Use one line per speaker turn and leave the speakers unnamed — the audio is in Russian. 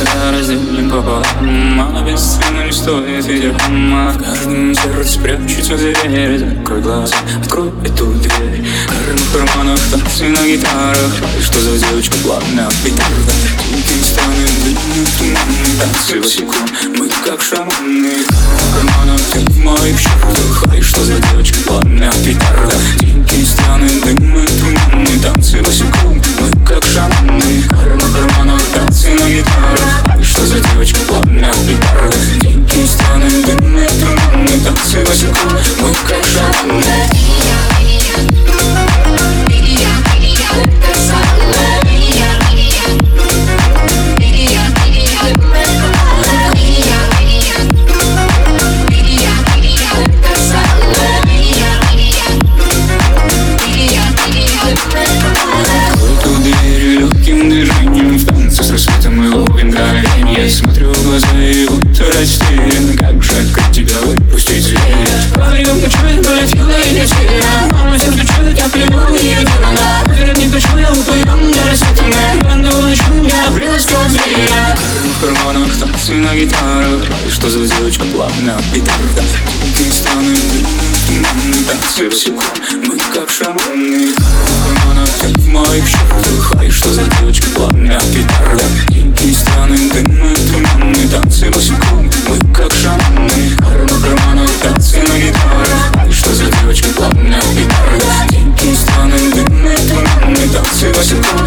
Сердца разделим пополам Она а бесценна, не стоит ветер А в каждом сердце прячется зверь Закрой глаза, открой эту дверь. Карма в карманах, танцы на гитарах. Что за девочка плавная петарда Тихие станы, длинные туманы Танцы босиком, мы как шаманы. В карманах, ты в моих чертах Ай, что за девочка плавная петарда в карманах Танцы на гитарах Что за девочка плавная петарда Ты страны, танцы всего Мы как шаманы. В карманах, как в моих шортах. Ай, что за девочка плавная петарда Ты страны, дымы, туманы Танцы босиком, мы как шаманы. В карманах, танцы на гитарах Ай, что за девочка плавная петарда Ты страны, дымы, туманы Танцы босиком,